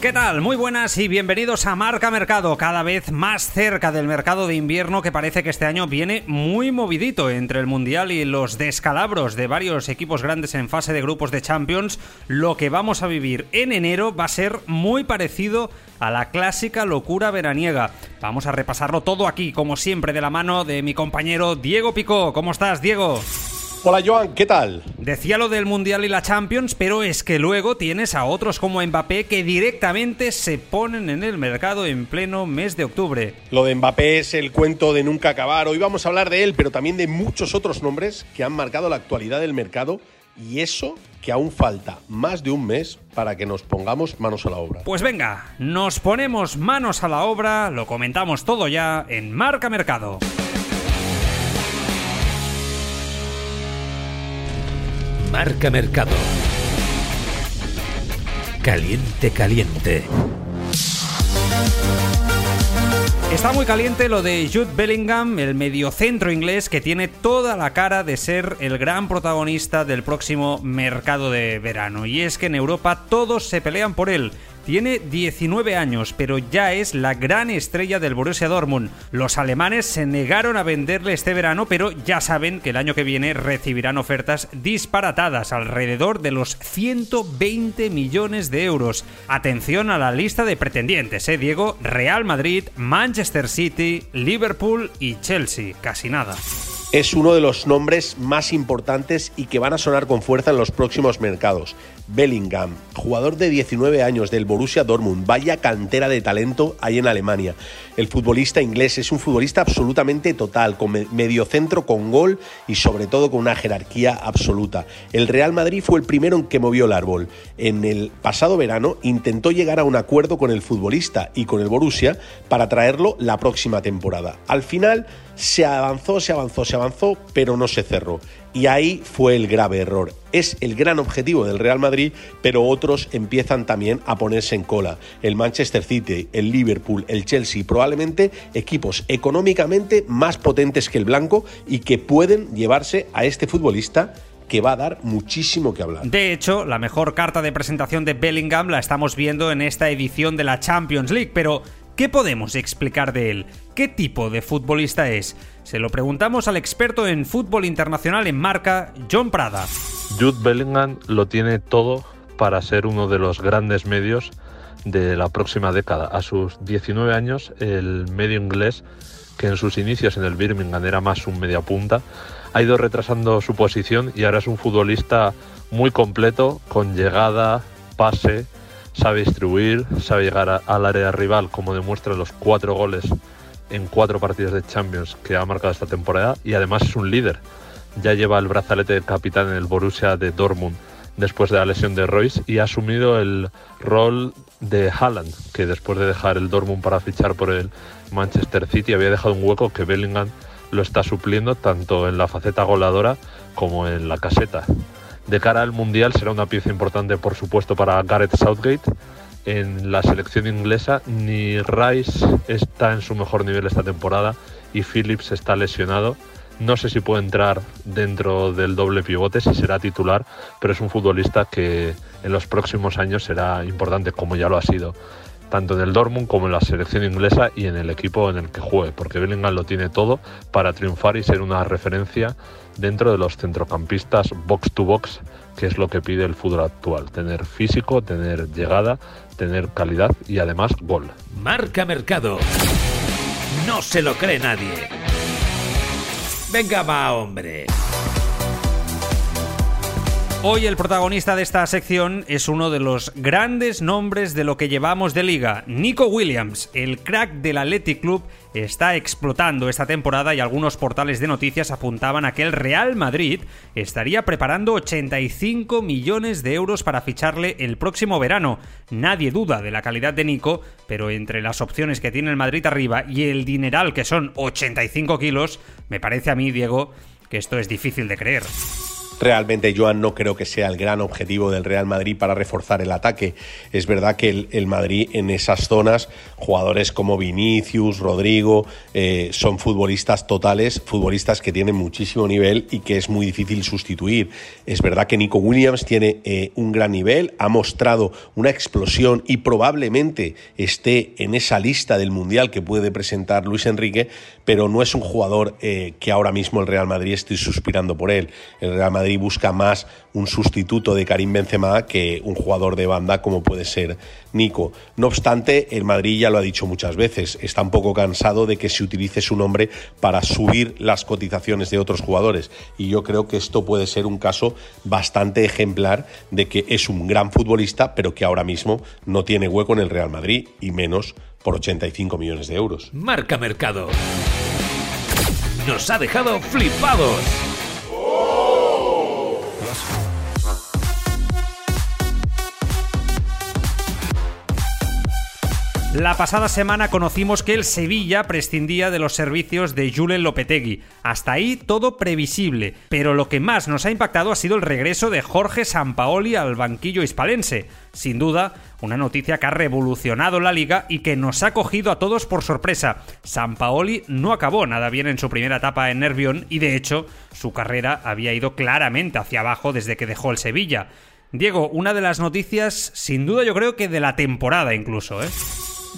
¿Qué tal? Muy buenas y bienvenidos a Marca Mercado, cada vez más cerca del mercado de invierno que parece que este año viene muy movidito entre el Mundial y los descalabros de varios equipos grandes en fase de grupos de Champions. Lo que vamos a vivir en enero va a ser muy parecido a la clásica locura veraniega. Vamos a repasarlo todo aquí, como siempre, de la mano de mi compañero Diego Picó. ¿Cómo estás, Diego? Hola Joan, ¿qué tal? Decía lo del Mundial y la Champions, pero es que luego tienes a otros como Mbappé que directamente se ponen en el mercado en pleno mes de octubre. Lo de Mbappé es el cuento de nunca acabar. Hoy vamos a hablar de él, pero también de muchos otros nombres que han marcado la actualidad del mercado y eso que aún falta más de un mes para que nos pongamos manos a la obra. Pues venga, nos ponemos manos a la obra, lo comentamos todo ya en Marca Mercado. Marca Mercado. Caliente, caliente. Está muy caliente lo de Jude Bellingham, el mediocentro inglés que tiene toda la cara de ser el gran protagonista del próximo mercado de verano. Y es que en Europa todos se pelean por él. Tiene 19 años, pero ya es la gran estrella del Borussia Dortmund. Los alemanes se negaron a venderle este verano, pero ya saben que el año que viene recibirán ofertas disparatadas, alrededor de los 120 millones de euros. Atención a la lista de pretendientes, ¿eh, Diego? Real Madrid, Manchester City, Liverpool y Chelsea. Casi nada es uno de los nombres más importantes y que van a sonar con fuerza en los próximos mercados. Bellingham, jugador de 19 años del Borussia Dortmund, vaya cantera de talento hay en Alemania. El futbolista inglés es un futbolista absolutamente total, con mediocentro con gol y sobre todo con una jerarquía absoluta. El Real Madrid fue el primero en que movió el árbol. En el pasado verano intentó llegar a un acuerdo con el futbolista y con el Borussia para traerlo la próxima temporada. Al final se avanzó, se avanzó, se avanzó, pero no se cerró. Y ahí fue el grave error. Es el gran objetivo del Real Madrid, pero otros empiezan también a ponerse en cola. El Manchester City, el Liverpool, el Chelsea, probablemente equipos económicamente más potentes que el blanco y que pueden llevarse a este futbolista que va a dar muchísimo que hablar. De hecho, la mejor carta de presentación de Bellingham la estamos viendo en esta edición de la Champions League, pero ¿qué podemos explicar de él? ¿Qué tipo de futbolista es? Se lo preguntamos al experto en fútbol internacional en marca, John Prada. Jude Bellingham lo tiene todo para ser uno de los grandes medios de la próxima década. A sus 19 años, el medio inglés, que en sus inicios en el Birmingham era más un media punta, ha ido retrasando su posición y ahora es un futbolista muy completo, con llegada, pase, sabe distribuir, sabe llegar al área rival, como demuestra los cuatro goles en cuatro partidos de Champions que ha marcado esta temporada y además es un líder. Ya lleva el brazalete de capitán en el Borussia de Dortmund después de la lesión de Royce y ha asumido el rol de Haaland, que después de dejar el Dortmund para fichar por el Manchester City había dejado un hueco que Bellingham lo está supliendo tanto en la faceta goleadora como en la caseta. De cara al Mundial será una pieza importante por supuesto para Gareth Southgate en la selección inglesa ni Rice está en su mejor nivel esta temporada y Phillips está lesionado. No sé si puede entrar dentro del doble pivote, si será titular, pero es un futbolista que en los próximos años será importante, como ya lo ha sido, tanto en el Dortmund como en la selección inglesa y en el equipo en el que juegue, porque Bellingham lo tiene todo para triunfar y ser una referencia dentro de los centrocampistas box to box, que es lo que pide el fútbol actual, tener físico, tener llegada, tener calidad y además gol. Marca Mercado. No se lo cree nadie. Venga, va, hombre. Hoy el protagonista de esta sección es uno de los grandes nombres de lo que llevamos de liga, Nico Williams, el crack del Athletic Club, está explotando esta temporada y algunos portales de noticias apuntaban a que el Real Madrid estaría preparando 85 millones de euros para ficharle el próximo verano. Nadie duda de la calidad de Nico, pero entre las opciones que tiene el Madrid arriba y el dineral que son 85 kilos, me parece a mí, Diego, que esto es difícil de creer. Realmente, Joan, no creo que sea el gran objetivo del Real Madrid para reforzar el ataque. Es verdad que el, Madrid en esas zonas, jugadores como Vinicius, Rodrigo, eh, son futbolistas totales, futbolistas que tienen muchísimo nivel y que es muy difícil sustituir. Es verdad que Nico Williams tiene eh, un gran nivel, ha mostrado una explosión y probablemente esté en esa lista del Mundial que puede presentar Luis Enrique, pero no es un jugador eh, que ahora mismo el Real Madrid esté suspirando por él. El Real Madrid busca más un sustituto de Karim Benzema que un jugador de banda como puede ser Nico. No obstante, el Madrid ya lo ha dicho muchas veces, está un poco cansado de que se utilice su nombre para subir las cotizaciones de otros jugadores y yo creo que esto puede ser un caso bastante ejemplar de que es un gran futbolista pero que ahora mismo no tiene hueco en el Real Madrid y menos por 85 millones de euros. Marca Mercado. Nos ha dejado flipados. La pasada semana conocimos que el Sevilla prescindía de los servicios de Julen Lopetegui. Hasta ahí todo previsible, pero lo que más nos ha impactado ha sido el regreso de Jorge Sampaoli al banquillo hispalense. Sin duda, una noticia que ha revolucionado la liga y que nos ha cogido a todos por sorpresa. Sampaoli no acabó nada bien en su primera etapa en Nervión y de hecho su carrera había ido claramente hacia abajo desde que dejó el Sevilla. Diego, una de las noticias, sin duda yo creo que de la temporada incluso, ¿eh?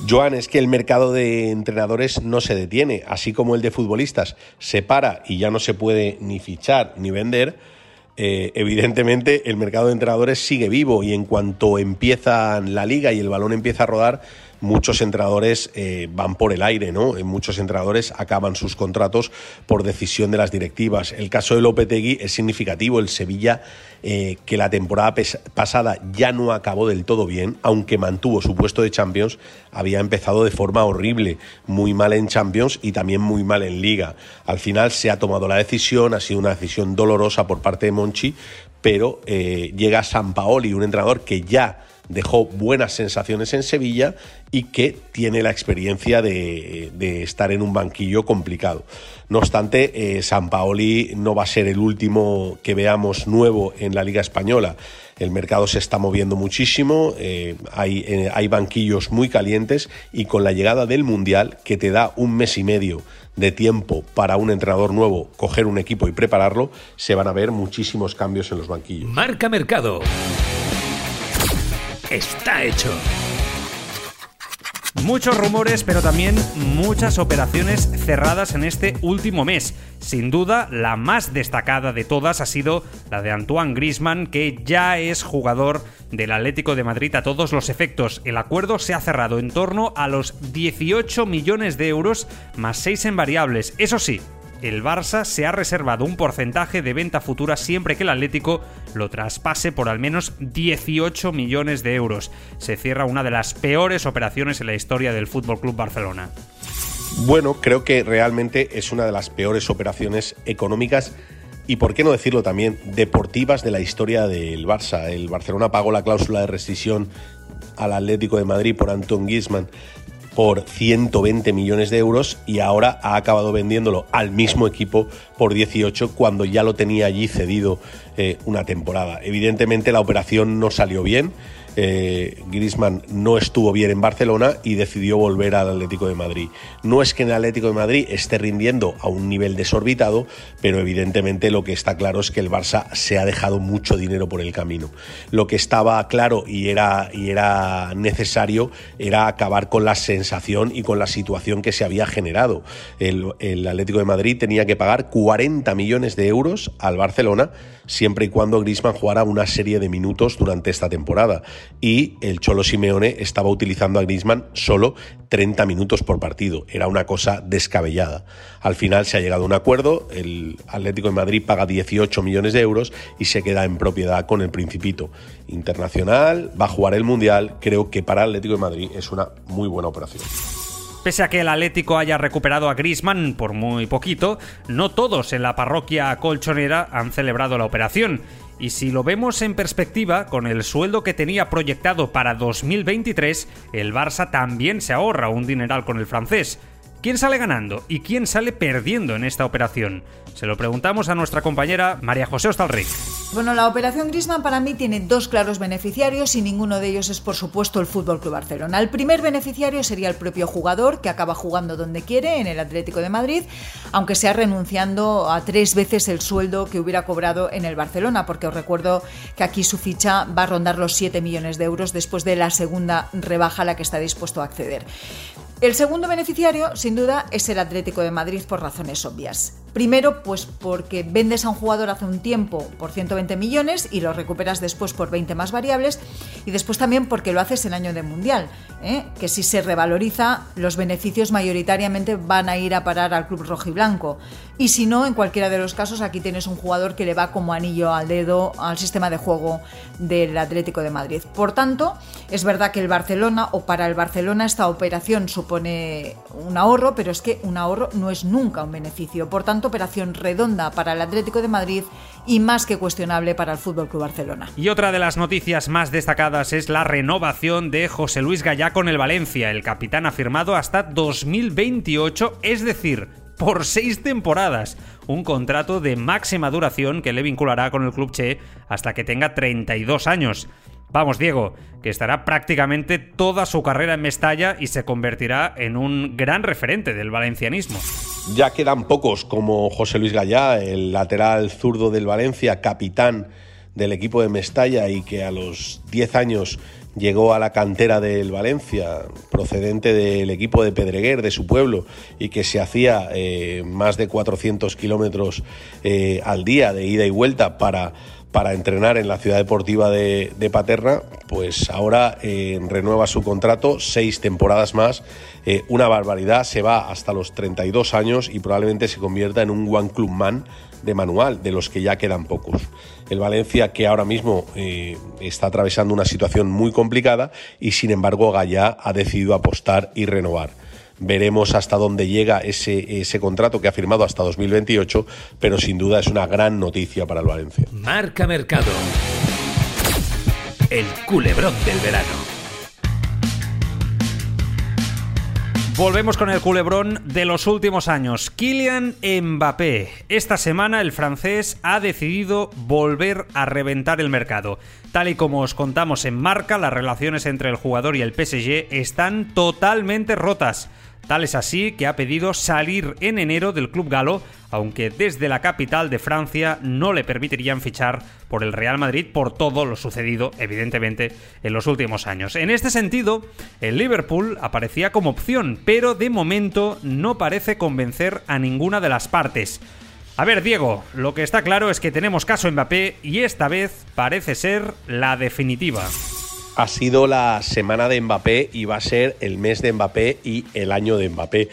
Joan, es que el mercado de entrenadores no se detiene, así como el de futbolistas se para y ya no se puede ni fichar ni vender. Eh, evidentemente el mercado de entrenadores sigue vivo y en cuanto empieza la liga y el balón empieza a rodar, muchos entrenadores eh, van por el aire, ¿no? Muchos entrenadores acaban sus contratos por decisión de las directivas. El caso de Lopetegui es significativo. El Sevilla, eh, que la temporada pasada ya no acabó del todo bien, aunque mantuvo su puesto de Champions, había empezado de forma horrible, muy mal en Champions y también muy mal en Liga. Al final se ha tomado la decisión, ha sido una decisión dolorosa por parte de Monchi, pero eh, llega San Paoli, un entrenador que ya dejó buenas sensaciones en Sevilla y que tiene la experiencia de, estar en un banquillo complicado. No obstante, eh, San Paoli no va a ser el último que veamos nuevo en la Liga Española. El mercado se está moviendo muchísimo, eh, hay, eh, hay banquillos muy calientes y con la llegada del Mundial, que te da un mes y medio de tiempo para un entrenador nuevo coger un equipo y prepararlo, se van a ver muchísimos cambios en los banquillos. Marca Mercado está hecho. Muchos rumores, pero también muchas operaciones cerradas en este último mes. Sin duda, la más destacada de todas ha sido la de Antoine Grisman, que ya es jugador del Atlético de Madrid a todos los efectos. El acuerdo se ha cerrado en torno a los 18 millones de euros más 6 en variables. Eso sí, el Barça se ha reservado un porcentaje de venta futura siempre que el Atlético lo traspase por al menos 18 millones de euros. Se cierra una de las peores operaciones en la historia del Fútbol Club Barcelona. Bueno, creo que realmente es una de las peores operaciones económicas y, por qué no decirlo también, deportivas de la historia del Barça. El Barcelona pagó la cláusula de rescisión al Atlético de Madrid por Anton Griezmann por 120 millones de euros y ahora ha acabado vendiéndolo al mismo equipo por 18 cuando ya lo tenía allí cedido eh, una temporada. Evidentemente la operación no salió bien eh, Griezmann no estuvo bien en Barcelona y decidió volver al Atlético de Madrid. No es que en el Atlético de Madrid esté rindiendo a un nivel desorbitado, pero evidentemente lo que está claro es que el Barça se ha dejado mucho dinero por el camino. Lo que estaba claro y era, necesario era acabar con la sensación y con la situación que se había generado. El, el Atlético de Madrid tenía que pagar 40 millones de euros al Barcelona siempre y cuando Griezmann jugara una serie de minutos durante esta temporada y el Cholo Simeone estaba utilizando a Griezmann solo 30 minutos por partido. Era una cosa descabellada. Al final se ha llegado a un acuerdo, el Atlético de Madrid paga 18 millones de euros y se queda en propiedad con el Principito. Internacional, va a jugar el Mundial, creo que para el Atlético de Madrid es una muy buena operación. Pese a que el Atlético haya recuperado a Griezmann por muy poquito, no todos en la parroquia colchonera han celebrado la operación. Y si lo vemos en perspectiva, con el sueldo que tenía proyectado para 2023, el Barça también se ahorra un dineral con el francés. ¿Quién sale ganando y quién sale perdiendo en esta operación? Se lo preguntamos a nuestra compañera María José Ostalric. Bueno, la operación Griezmann para mí tiene dos claros beneficiarios y ninguno de ellos es, por supuesto, el Fútbol Club Barcelona. El primer beneficiario sería el propio jugador, que acaba jugando donde quiere, en el Atlético de Madrid, aunque sea renunciando a tres veces el sueldo que hubiera cobrado en el Barcelona, porque os recuerdo que aquí su ficha va a rondar los 7 millones de euros después de la segunda rebaja a la que está dispuesto a acceder. El segundo beneficiario, sin duda, es el Atlético de Madrid por razones obvias. Primero, pues porque vendes a un jugador hace un tiempo por 120 millones y lo recuperas después por 20 más variables. Y después también porque lo haces en año de mundial, ¿eh? que si se revaloriza, los beneficios mayoritariamente van a ir a parar al club rojiblanco. Y si no, en cualquiera de los casos, aquí tienes un jugador que le va como anillo al dedo al sistema de juego del Atlético de Madrid. Por tanto, es verdad que el Barcelona, o para el Barcelona, esta operación supone un ahorro, pero es que un ahorro no es nunca un beneficio. Por tanto, operación redonda para el Atlético de Madrid y más que cuestionable para el Fútbol Club Barcelona. Y otra de las noticias más destacadas es la renovación de José Luis Gallá con el Valencia. El capitán ha firmado hasta 2028, es decir, por seis temporadas. Un contrato de máxima duración que le vinculará con el club Che hasta que tenga 32 años. Vamos, Diego, que estará prácticamente toda su carrera en Mestalla y se convertirá en un gran referente del valencianismo. Ya quedan pocos como José Luis Gallá, el lateral zurdo del Valencia, capitán del equipo de Mestalla y que a los 10 años llegó a la cantera del Valencia, procedente del equipo de Pedreguer, de su pueblo, y que se hacía eh, más de 400 kilómetros eh, al día de ida y vuelta para para entrenar en la ciudad deportiva de, Paterna, pues ahora eh, renueva su contrato, seis temporadas más, eh, una barbaridad, se va hasta los 32 años y probablemente se convierta en un One Club Man de manual, de los que ya quedan pocos. El Valencia que ahora mismo eh, está atravesando una situación muy complicada y sin embargo Gallá ha decidido apostar y renovar. Veremos hasta dónde llega ese, ese contrato que ha firmado hasta 2028, pero sin duda es una gran noticia para el Valencia. Marca Mercado. El culebrón del verano. Volvemos con el culebrón de los últimos años. Kylian Mbappé. Esta semana el francés ha decidido volver a reventar el mercado. Tal y como os contamos en marca, las relaciones entre el jugador y el PSG están totalmente rotas. Tal es así que ha pedido salir en enero del club galo, aunque desde la capital de Francia no le permitirían fichar por el Real Madrid por todo lo sucedido, evidentemente, en los últimos años. En este sentido, el Liverpool aparecía como opción, pero de momento no parece convencer a ninguna de las partes. A ver, Diego, lo que está claro es que tenemos caso Mbappé y esta vez parece ser la definitiva. Ha sido la semana de Mbappé y va a ser el mes de Mbappé y el año de Mbappé.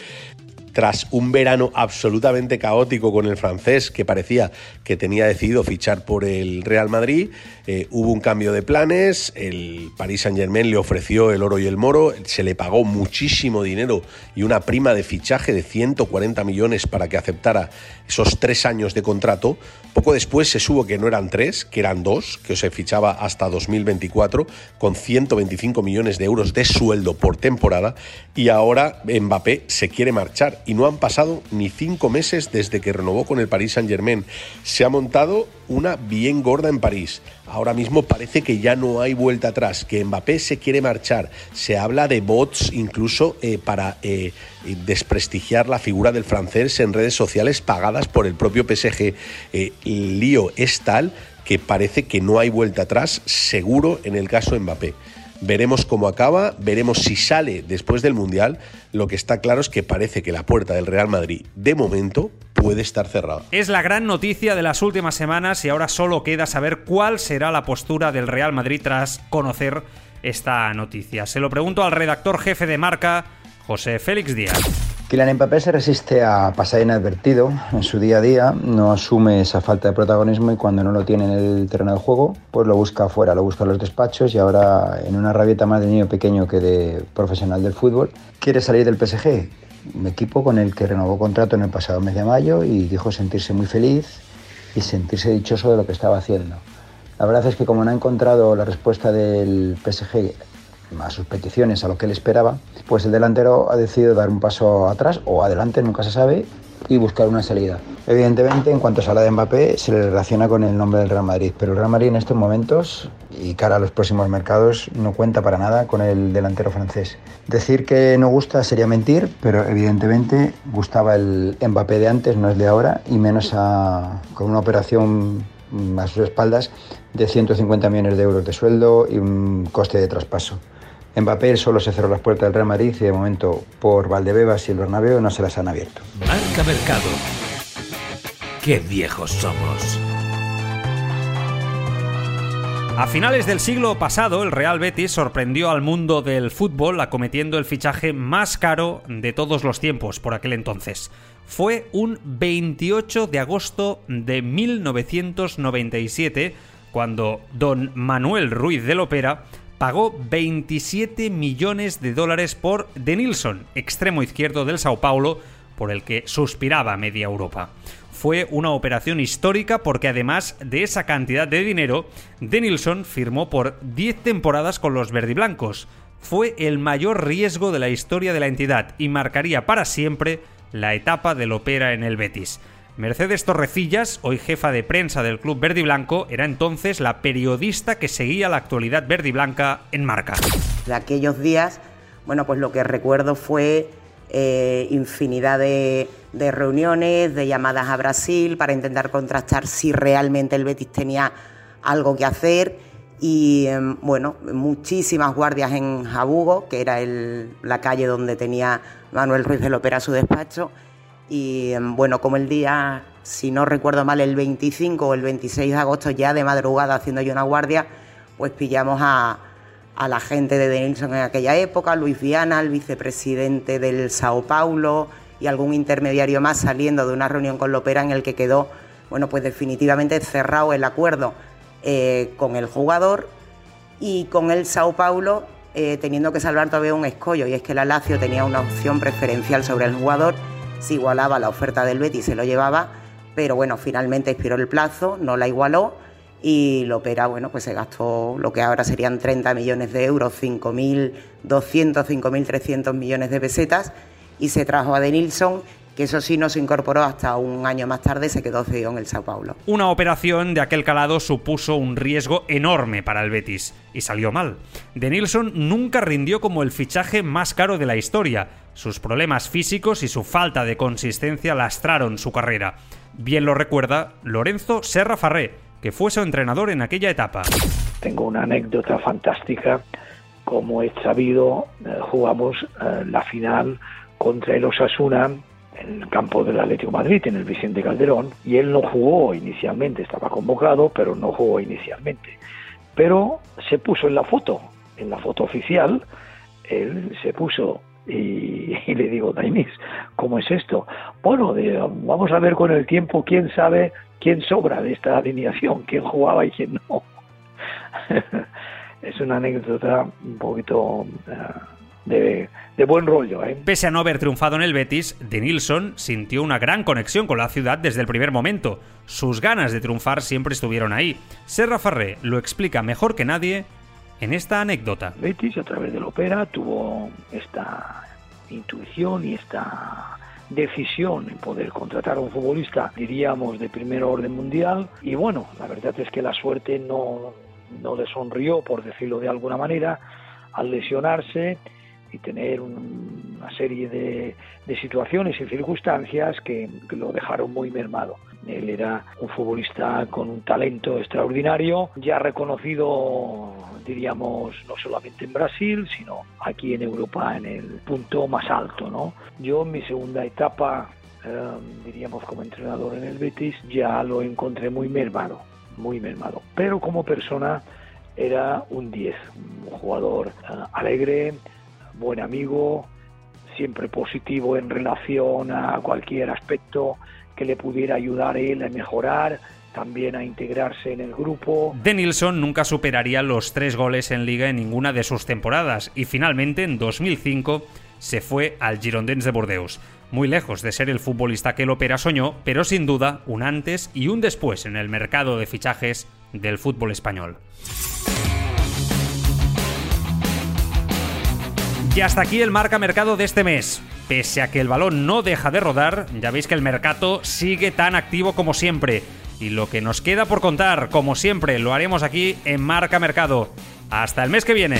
Tras un verano absolutamente caótico con el francés que parecía que tenía decidido fichar por el Real Madrid, eh, hubo un cambio de planes, el Paris Saint Germain le ofreció el oro y el moro, se le pagó muchísimo dinero y una prima de fichaje de 140 millones para que aceptara esos tres años de contrato. Poco después se supo que no eran tres, que eran dos, que se fichaba hasta 2024 con 125 millones de euros de sueldo por temporada y ahora Mbappé se quiere marchar y no han pasado ni cinco meses desde que renovó con el Paris Saint Germain. Se ha montado una bien gorda en París. Ahora mismo parece que ya no hay vuelta atrás, que Mbappé se quiere marchar. Se habla de bots incluso eh, para eh, desprestigiar la figura del francés en redes sociales pagadas por el propio PSG. Eh, el lío es tal que parece que no hay vuelta atrás, seguro en el caso de Mbappé. Veremos cómo acaba, veremos si sale después del Mundial. Lo que está claro es que parece que la puerta del Real Madrid, de momento, puede estar cerrada. Es la gran noticia de las últimas semanas y ahora solo queda saber cuál será la postura del Real Madrid tras conocer esta noticia. Se lo pregunto al redactor jefe de marca, José Félix Díaz. Kylian Mbappé se resiste a pasar inadvertido en su día a día, no asume esa falta de protagonismo y cuando no lo tiene en el terreno de juego, pues lo busca afuera, lo busca en los despachos y ahora en una rabieta más de niño pequeño que de profesional del fútbol, quiere salir del PSG, un equipo con el que renovó contrato en el pasado mes de mayo y dijo sentirse muy feliz y sentirse dichoso de lo que estaba haciendo. La verdad es que como no ha encontrado la respuesta del PSG a sus peticiones, a lo que él esperaba, pues el delantero ha decidido dar un paso atrás o adelante, nunca se sabe, y buscar una salida. Evidentemente, en cuanto a la de Mbappé, se le relaciona con el nombre del Real Madrid, pero el Real Madrid en estos momentos y cara a los próximos mercados no cuenta para nada con el delantero francés. Decir que no gusta sería mentir, pero evidentemente gustaba el Mbappé de antes, no es de ahora, y menos con una operación a sus espaldas de 150 millones de euros de sueldo y un coste de traspaso. Mbappé solo se cerró las puertas del Real Madrid y de momento por Valdebebas y el Bernabéu no se las han abierto. Marca Mercado. Qué viejos somos. A finales del siglo pasado, el Real Betis sorprendió al mundo del fútbol acometiendo el fichaje más caro de todos los tiempos por aquel entonces. Fue un 28 de agosto de 1997 cuando don Manuel Ruiz de Lopera pagó 27 millones de dólares por Denilson, extremo izquierdo del Sao Paulo, por el que suspiraba media Europa. Fue una operación histórica porque además de esa cantidad de dinero, Denilson firmó por 10 temporadas con los verdiblancos. Fue el mayor riesgo de la historia de la entidad y marcaría para siempre la etapa del Opera en el Betis. Mercedes Torrecillas, hoy jefa de prensa del club verde y blanco, era entonces la periodista que seguía la actualidad verde y blanca en marca. De aquellos días, bueno, pues lo que recuerdo fue eh, infinidad de, reuniones, de llamadas a Brasil para intentar contrastar si realmente el Betis tenía algo que hacer y em, bueno, muchísimas guardias en Jabugo, que era la calle donde tenía Manuel Ruiz de Lopera su despacho y em, bueno, como el día, si no recuerdo mal, el 25 o el 26 de agosto, ya de madrugada haciendo yo una guardia, pues pillamos a, la gente de Denilson en aquella época, Luis Viana, el vicepresidente del Sao Paulo y algún intermediario más saliendo de una reunión con Lopera en el que quedó, bueno, pues definitivamente cerrado el acuerdo eh, con el jugador y con el Sao Paulo eh, teniendo que salvar todavía un escollo. Y es que la Lazio tenía una opción preferencial sobre el jugador si igualaba la oferta del Betis se lo llevaba, pero bueno, finalmente expiró el plazo, no la igualó y Lopera, bueno, pues se gastó lo que ahora serían 30 millones de euros, 5.200, 5.300 millones de pesetas y se trajo a Denilson que eso sí no se incorporó hasta un año más tarde, se quedó cedido en el Sao Paulo. Una operación de aquel calado supuso un riesgo enorme para el Betis, y salió mal. De Nilsson nunca rindió como el fichaje más caro de la historia. Sus problemas físicos y su falta de consistencia lastraron su carrera. Bien lo recuerda Lorenzo Serra Farré, que fue su entrenador en aquella etapa. Tengo una anécdota fantástica. Como he sabido, eh, jugamos eh, la final contra el Osasuna en el campo del Atlético Madrid, en el Vicente Calderón, y él no jugó inicialmente, estaba convocado, pero no jugó inicialmente. Pero se puso en la foto, en la foto oficial, él se puso y, le digo, Dainis, ¿cómo es esto? Bueno, vamos a ver con el tiempo quién sabe quién sobra de esta alineación, quién jugaba y quién no. es una anécdota un poquito... Eh, de, buen rollo. ¿eh? Pese a no haber triunfado en el Betis, De Nilsson sintió una gran conexión con la ciudad desde el primer momento. Sus ganas de triunfar siempre estuvieron ahí. Serra Farré lo explica mejor que nadie en esta anécdota. Betis, a través del ópera, tuvo esta intuición y esta decisión en poder contratar a un futbolista, diríamos, de primer orden mundial. Y bueno, la verdad es que la suerte no, no le sonrió, por decirlo de alguna manera, al lesionarse y tener una serie de, situaciones y circunstancias que, lo dejaron muy mermado. Él era un futbolista con un talento extraordinario, ya reconocido, diríamos, no solamente en Brasil, sino aquí en Europa en el punto más alto. ¿no? Yo en mi segunda etapa, em, diríamos como entrenador en el Betis, ya lo encontré muy mermado, muy mermado. Pero como persona era un 10, un jugador eh, alegre, buen amigo, siempre positivo en relación a cualquier aspecto que le pudiera ayudar a él a mejorar, también a integrarse en el grupo. Denilson nunca superaría los tres goles en liga en ninguna de sus temporadas y finalmente en 2005 se fue al Girondins de Bordeaux. Muy lejos de ser el futbolista que el Opera soñó, pero sin duda un antes y un después en el mercado de fichajes del fútbol español. Y hasta aquí el marca mercado de este mes. Pese a que el balón no deja de rodar, ya veis que el mercado sigue tan activo como siempre. Y lo que nos queda por contar, como siempre, lo haremos aquí en Marca Mercado. Hasta el mes que viene.